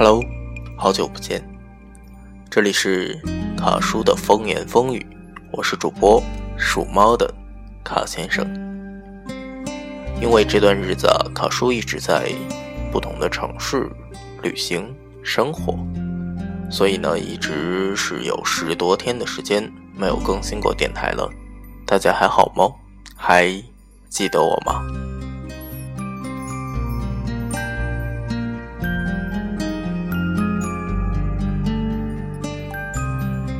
Hello，好久不见，这里是卡叔的风言风语，我是主播属猫的卡先生。因为这段日子啊，卡叔一直在不同的城市旅行生活，所以呢，一直是有十多天的时间没有更新过电台了。大家还好吗？还记得我吗？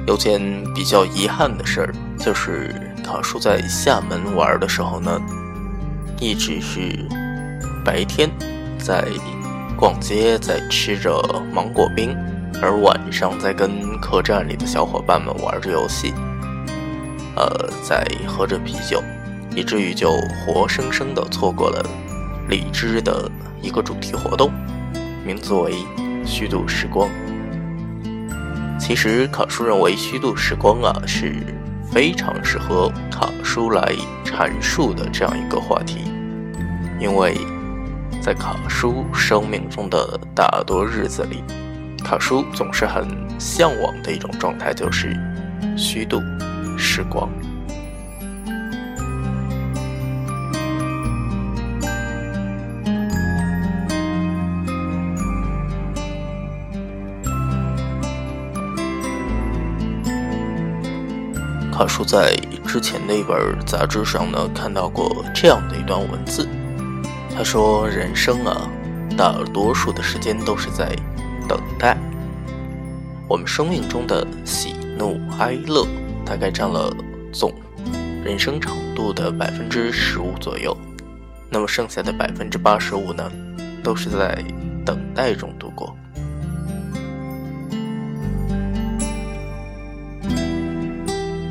有件比较遗憾的事儿，就是卡叔在厦门玩的时候呢，一直是白天在逛街，在吃着芒果冰，而晚上在跟客栈里的小伙伴们玩着游戏，呃，在喝着啤酒，以至于就活生生的错过了荔枝的一个主题活动，名字为“虚度时光”。其实卡叔认为虚度时光啊是非常适合卡叔来阐述的这样一个话题，因为在卡叔生命中的大多日子里，卡叔总是很向往的一种状态就是虚度时光。卡叔在之前的一本杂志上呢看到过这样的一段文字，他说：“人生啊，大多数的时间都是在等待。我们生命中的喜怒哀乐大概占了总人生长度的百分之十五左右，那么剩下的百分之八十五呢，都是在等待中度过。”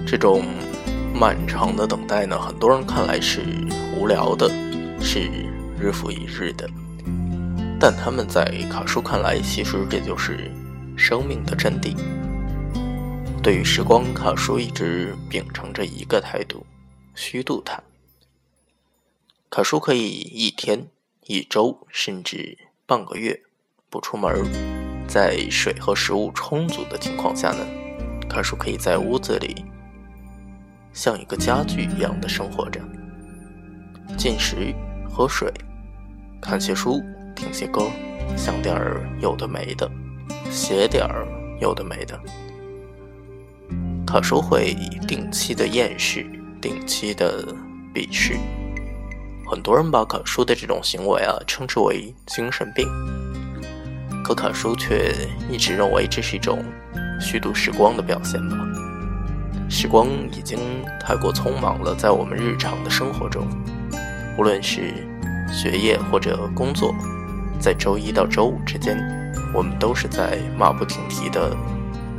这种漫长的等待呢，很多人看来是无聊的，是日复一日的。但他们在卡叔看来，其实这就是生命的真谛。对于时光，卡叔一直秉承着一个态度：虚度它。卡叔可以一天、一周，甚至半个月不出门，在水和食物充足的情况下呢，卡叔可以在屋子里。像一个家具一样的生活着，进食、喝水、看些书、听些歌，想点儿有的没的，写点儿有的没的。卡叔会定期的厌世，定期的鄙视。很多人把卡叔的这种行为啊称之为精神病，可卡叔却一直认为这是一种虚度时光的表现吧。时光已经太过匆忙了，在我们日常的生活中，无论是学业或者工作，在周一到周五之间，我们都是在马不停蹄地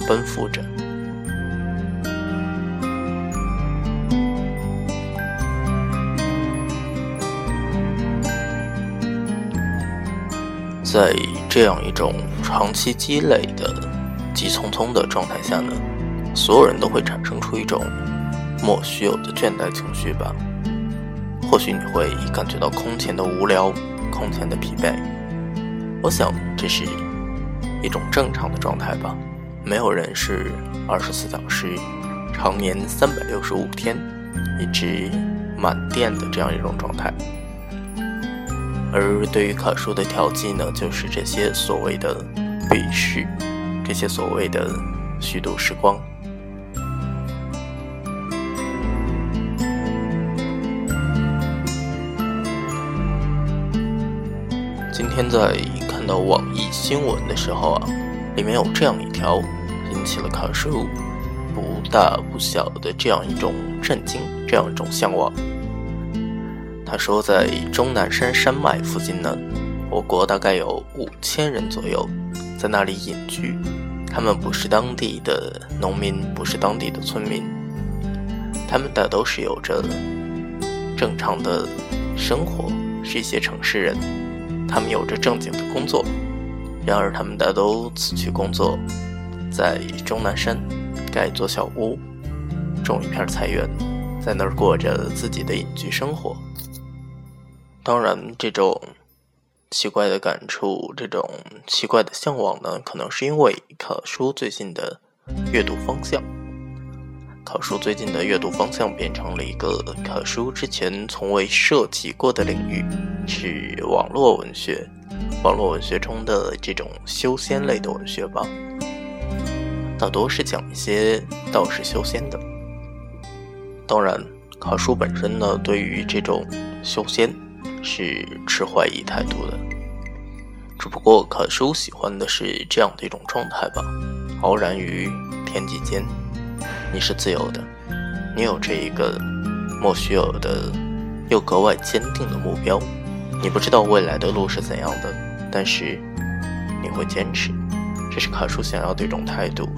奔赴着。在这样一种长期积累的急匆匆的状态下呢？所有人都会产生出一种莫须有的倦怠情绪吧。或许你会感觉到空前的无聊，空前的疲惫。我想这是一种正常的状态吧。没有人是二十四小时、常年三百六十五天一直满电的这样一种状态。而对于卡叔的调剂呢，就是这些所谓的鄙视，这些所谓的虚度时光。天在看到网易新闻的时候啊，里面有这样一条，引起了卡叔不大不小的这样一种震惊，这样一种向往。他说，在终南山山脉附近呢，我国大概有五千人左右在那里隐居，他们不是当地的农民，不是当地的村民，他们大都是有着正常的生活，是一些城市人。他们有着正经的工作，然而他们大都辞去工作，在终南山盖一座小屋，种一片菜园，在那儿过着自己的隐居生活。当然，这种奇怪的感触，这种奇怪的向往呢，可能是因为考叔最近的阅读方向。考叔最近的阅读方向变成了一个考叔之前从未涉及过的领域，是网络文学。网络文学中的这种修仙类的文学吧，大多是讲一些道士修仙的。当然，考叔本身呢，对于这种修仙是持怀疑态度的。只不过，考叔喜欢的是这样的一种状态吧，傲然于天际间。你是自由的，你有这一个莫须有的又格外坚定的目标。你不知道未来的路是怎样的，但是你会坚持。这是卡叔想要的一种态度，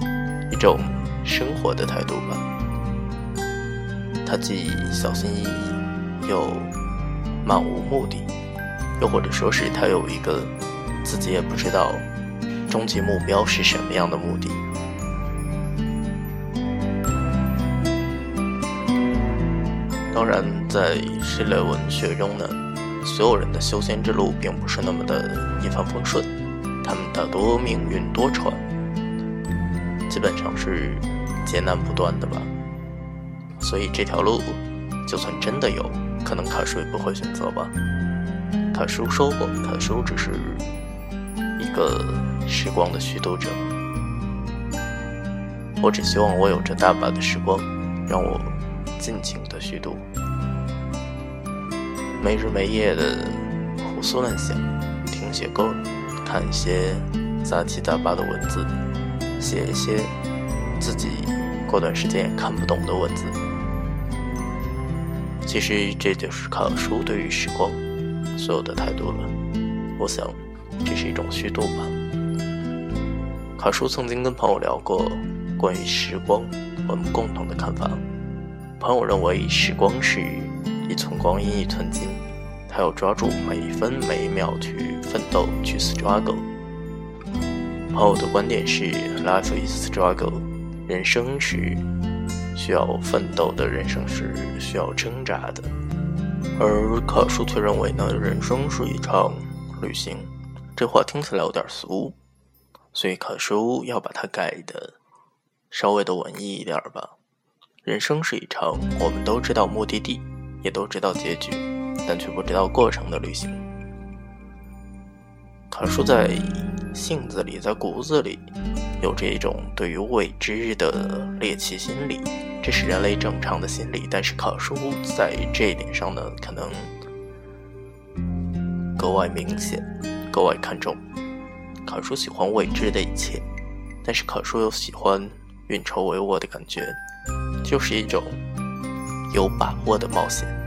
一种生活的态度吧。他既小心翼翼，又漫无目的，又或者说是他有一个自己也不知道终极目标是什么样的目的。当然，在这类文学中呢，所有人的修仙之路并不是那么的一帆风顺，他们大多命运多舛，基本上是劫难不断的吧。所以这条路，就算真的有可能，卡叔也不会选择吧。卡叔说过，卡叔只是一个时光的虚度者，我只希望我有着大把的时光，让我。尽情的虚度，没日没夜的胡思乱想，听写歌，看一些杂七杂八的文字，写一些自己过段时间也看不懂的文字。其实这就是卡叔对于时光所有的态度了。我想，这是一种虚度吧。卡叔曾经跟朋友聊过关于时光我们共同的看法。朋友认为，时光是一寸光阴一寸金，他要抓住每一分每一秒去奋斗，去 struggle。朋友的观点是，life is struggle，人生是需要奋斗的，人生是需要挣扎的。而卡叔却认为呢，人生是一场旅行。这话听起来有点俗，所以卡叔要把它改的稍微的文艺一点吧。人生是一场我们都知道目的地，也都知道结局，但却不知道过程的旅行。卡叔在性子里，在骨子里，有这种对于未知的猎奇心理，这是人类正常的心理。但是卡叔在这一点上呢，可能格外明显，格外看重。卡叔喜欢未知的一切，但是卡叔又喜欢运筹帷幄的感觉。就是一种有把握的冒险。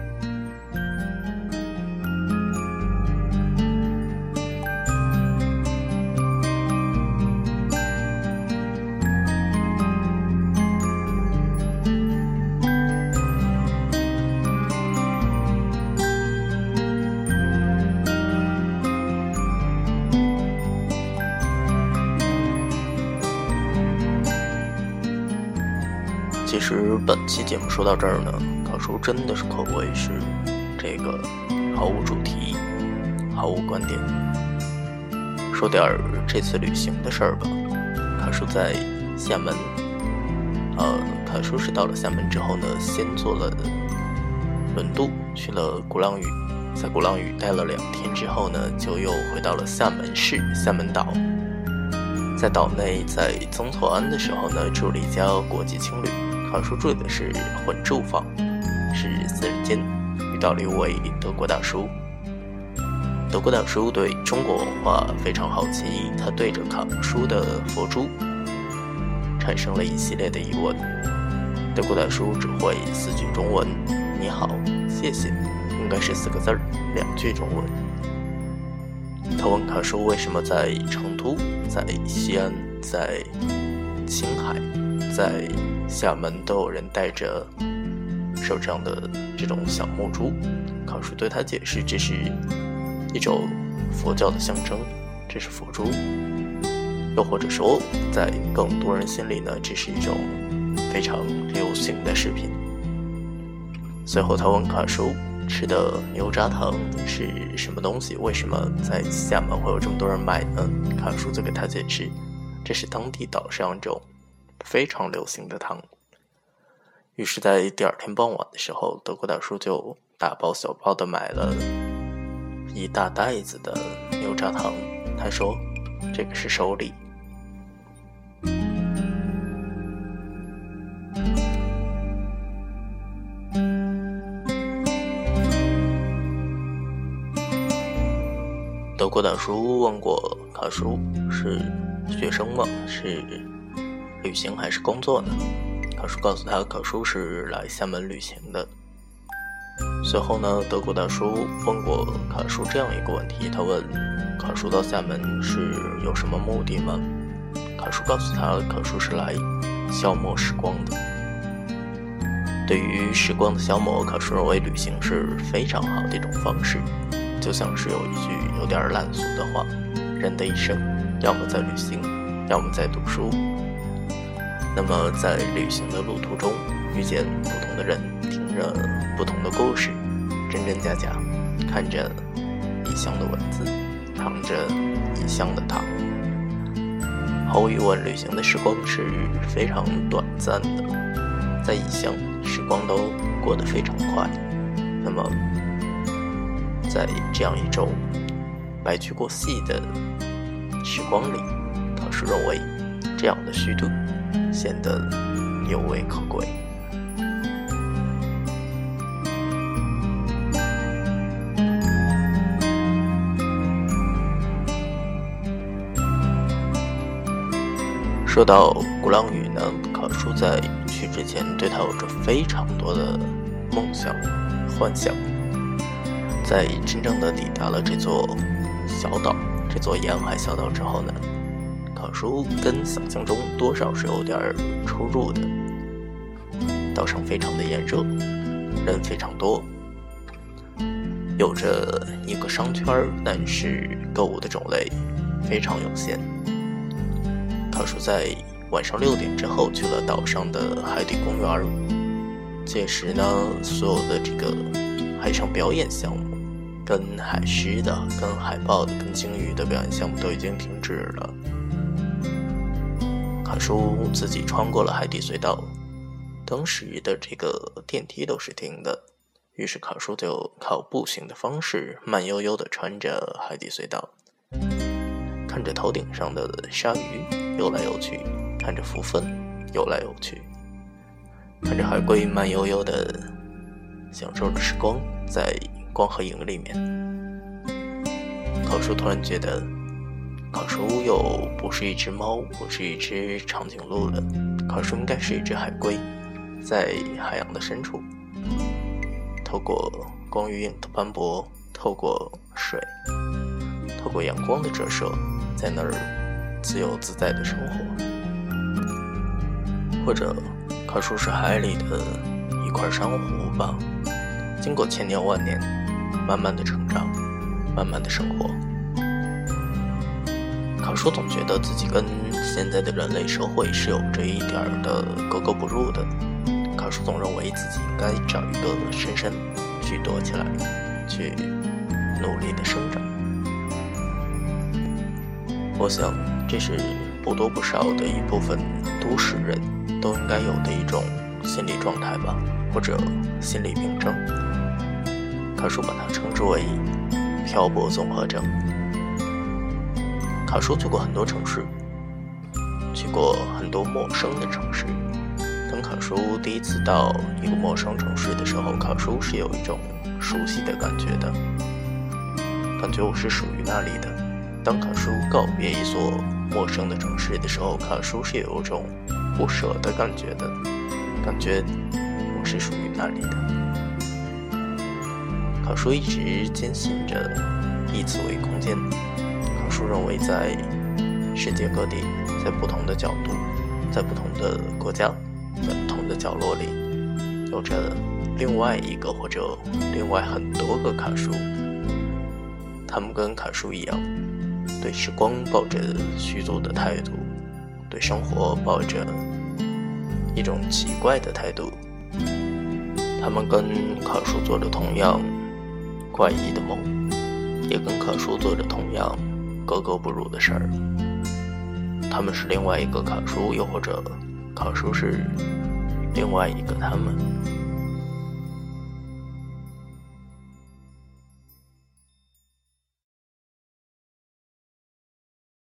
其实本期节目说到这儿呢，考叔真的是可谓是这个毫无主题、毫无观点。说点儿这次旅行的事儿吧。考叔在厦门，呃，考叔是到了厦门之后呢，先坐了轮渡去了鼓浪屿，在鼓浪屿待了两天之后呢，就又回到了厦门市厦门岛。在岛内，在曾厝垵的时候呢，住了一家国际青旅。考叔住的是混住房，是四人间，遇到了一位德国大叔。德国大叔对中国文化非常好奇，他对着卡叔的佛珠产生了一系列的疑问。德国大叔只会四句中文：“你好，谢谢”，应该是四个字儿，两句中文。他问卡叔为什么在成都、在西安、在青海、在。厦门都有人带着手上的这种小木珠，考叔对他解释，这是一种佛教的象征，这是佛珠。又或者说，在更多人心里呢，这是一种非常流行的饰品。随后他问卡叔：“吃的牛轧糖是什么东西？为什么在厦门会有这么多人买呢？卡叔就给他解释，这是当地岛上一种非常流行的糖。于是，在第二天傍晚的时候，德国大叔就大包小包的买了一大袋子的牛轧糖。他说：“这个是手礼。”德国大叔问过卡叔：“是学生吗？是旅行还是工作呢？”卡叔告诉他，卡叔是来厦门旅行的。随后呢，德国大叔问过卡叔这样一个问题：他问卡叔到厦门是有什么目的吗？卡叔告诉他，卡叔是来消磨时光的。对于时光的消磨，卡叔认为旅行是非常好的一种方式。就像是有一句有点烂俗的话：人的一生，要么在旅行，要么在读书。那么，在旅行的路途中，遇见不同的人，听着不同的故事，真真假假，看着异乡的文字，尝着异乡的糖。毫无疑问，旅行的时光是非常短暂的，在异乡，时光都过得非常快。那么，在这样一种白驹过隙的时光里，他是认为这样的虚度。显得尤为可贵。说到鼓浪屿呢，卡叔在去之前对他有着非常多的梦想、幻想。在真正的抵达了这座小岛、这座沿海小岛之后呢？书跟想象中多少是有点出入的。岛上非常的炎热，人非常多，有着一个商圈但是购物的种类非常有限。他说在晚上六点之后去了岛上的海底公园届时呢，所有的这个海上表演项目，跟海狮的、跟海豹的、跟鲸鱼的表演项目都已经停止了。卡叔自己穿过了海底隧道，当时的这个电梯都是停的，于是卡叔就靠步行的方式，慢悠悠地穿着海底隧道，看着头顶上的鲨鱼游来游去，看着浮粉游来游去，看着海龟慢悠悠地享受着时光，在光和影里面，卡叔突然觉得。卡叔又不是一只猫，不是一只长颈鹿了，卡叔应该是一只海龟，在海洋的深处，透过光与影的斑驳，透过水，透过阳光的折射，在那儿自由自在的生活。或者，卡叔是海里的一块珊瑚吧，经过千年万年，慢慢的成长，慢慢的生活。卡叔总觉得自己跟现在的人类社会是有着一点的格格不入的。卡叔总认为自己应该找一个深山去躲起来，去努力的生长。我想，这是不多不少的一部分都市人都应该有的一种心理状态吧，或者心理病症。卡叔把它称之为漂泊综合症。卡叔去过很多城市，去过很多陌生的城市。当卡叔第一次到一个陌生城市的时候，卡叔是有一种熟悉的感觉的，感觉我是属于那里的。当卡叔告别一座陌生的城市的时候，卡叔是有一种不舍的感觉的，感觉我是属于那里的。卡叔一直坚信着以此为空间。叔认为，在世界各地，在不同的角度，在不同的国家，在不同的角落里，有着另外一个或者另外很多个卡叔。他们跟卡叔一样，对时光抱着虚度的态度，对生活抱着一种奇怪的态度。他们跟卡叔做着同样怪异的梦，也跟卡叔做着同样格格不入的事儿。他们是另外一个卡叔，又或者卡叔是另外一个他们。